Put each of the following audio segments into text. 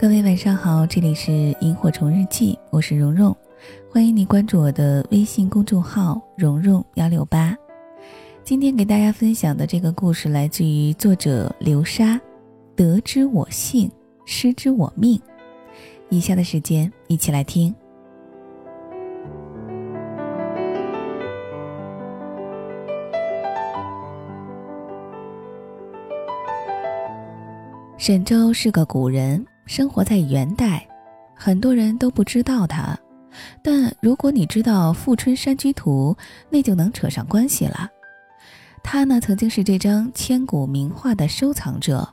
各位晚上好，这里是萤火虫日记，我是蓉蓉，欢迎你关注我的微信公众号蓉蓉幺六八。今天给大家分享的这个故事来自于作者流沙，得之我幸，失之我命。以下的时间一起来听。沈周是个古人，生活在元代，很多人都不知道他。但如果你知道《富春山居图》，那就能扯上关系了。他呢，曾经是这张千古名画的收藏者。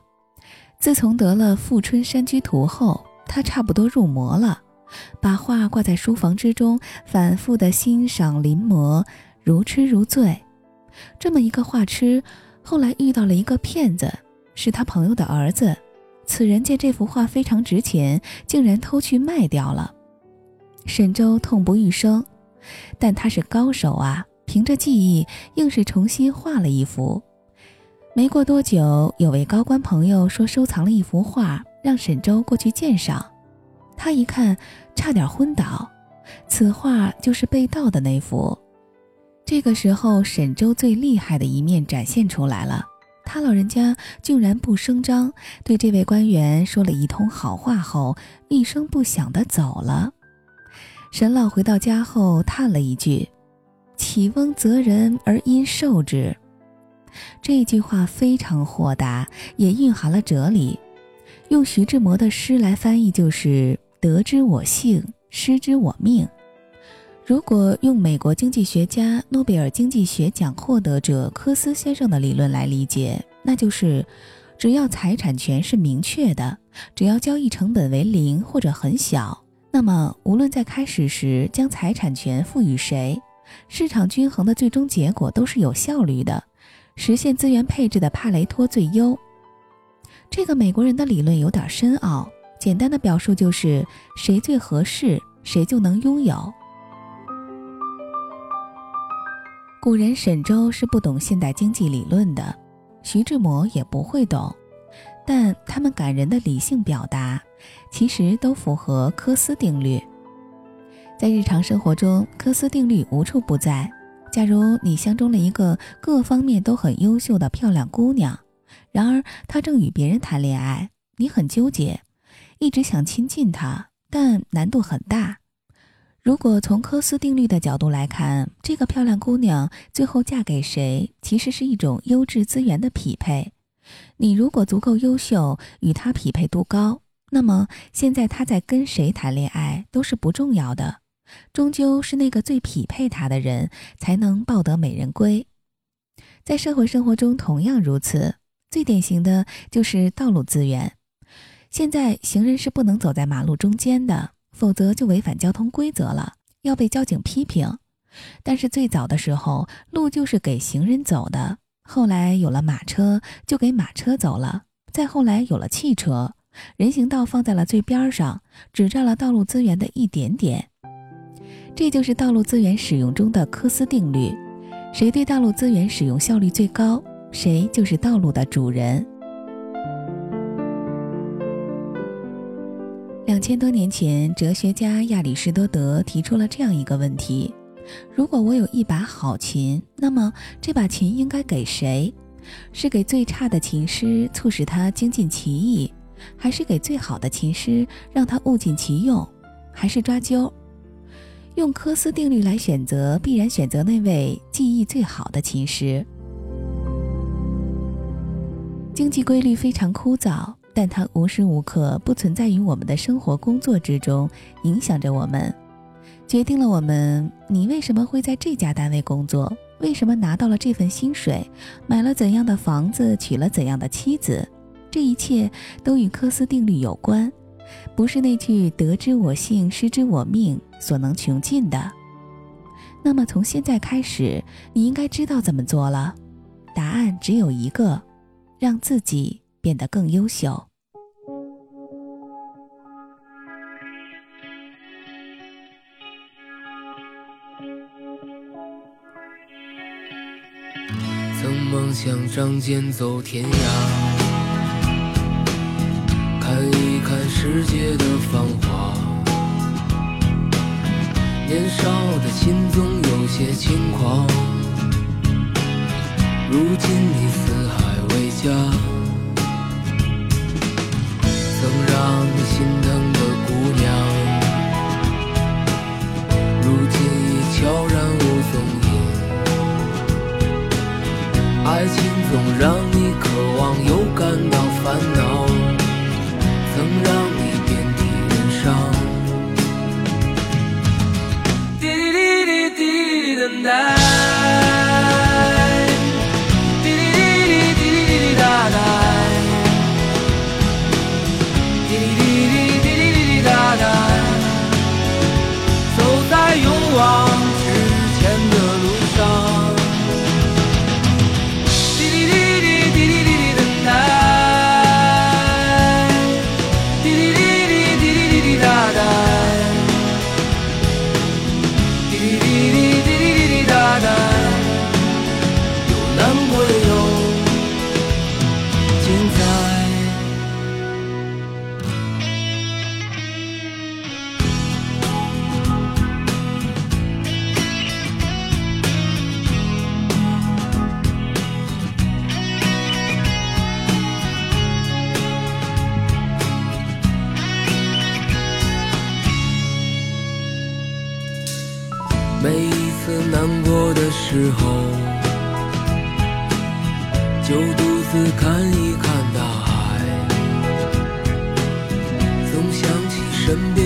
自从得了《富春山居图》后，他差不多入魔了，把画挂在书房之中，反复的欣赏临摹，如痴如醉。这么一个画痴，后来遇到了一个骗子。是他朋友的儿子，此人见这幅画非常值钱，竟然偷去卖掉了。沈周痛不欲生，但他是高手啊，凭着记忆，硬是重新画了一幅。没过多久，有位高官朋友说收藏了一幅画，让沈周过去鉴赏。他一看，差点昏倒。此画就是被盗的那幅。这个时候，沈周最厉害的一面展现出来了。他老人家竟然不声张，对这位官员说了一通好话后，一声不响地走了。沈老回到家后，叹了一句：“启翁择人而因受之。”这句话非常豁达，也蕴含了哲理。用徐志摩的诗来翻译，就是“得之我幸，失之我命”。如果用美国经济学家、诺贝尔经济学奖获得者科斯先生的理论来理解，那就是：只要财产权是明确的，只要交易成本为零或者很小，那么无论在开始时将财产权赋予谁，市场均衡的最终结果都是有效率的，实现资源配置的帕雷托最优。这个美国人的理论有点深奥，简单的表述就是：谁最合适，谁就能拥有。古人沈周是不懂现代经济理论的，徐志摩也不会懂，但他们感人的理性表达，其实都符合科斯定律。在日常生活中，科斯定律无处不在。假如你相中了一个各方面都很优秀的漂亮姑娘，然而她正与别人谈恋爱，你很纠结，一直想亲近她，但难度很大。如果从科斯定律的角度来看，这个漂亮姑娘最后嫁给谁，其实是一种优质资源的匹配。你如果足够优秀，与她匹配度高，那么现在她在跟谁谈恋爱都是不重要的，终究是那个最匹配她的人才能抱得美人归。在社会生活中同样如此，最典型的就是道路资源。现在行人是不能走在马路中间的。否则就违反交通规则了，要被交警批评。但是最早的时候，路就是给行人走的。后来有了马车，就给马车走了。再后来有了汽车，人行道放在了最边上，只占了道路资源的一点点。这就是道路资源使用中的科斯定律：谁对道路资源使用效率最高，谁就是道路的主人。两千多年前，哲学家亚里士多德提出了这样一个问题：如果我有一把好琴，那么这把琴应该给谁？是给最差的琴师，促使他精进其艺；还是给最好的琴师，让他物尽其用？还是抓阄？用科斯定律来选择，必然选择那位技艺最好的琴师。经济规律非常枯燥。但它无时无刻不存在于我们的生活工作之中，影响着我们，决定了我们你为什么会在这家单位工作，为什么拿到了这份薪水，买了怎样的房子，娶了怎样的妻子，这一切都与科斯定律有关，不是那句“得之我幸，失之我命”所能穷尽的。那么从现在开始，你应该知道怎么做了，答案只有一个：让自己变得更优秀。曾梦想仗剑走天涯，看一看世界的繁华。年少的心总有些轻狂，如今你四海为家，让你心疼难过的时候，就独自看一看大海，总想起身边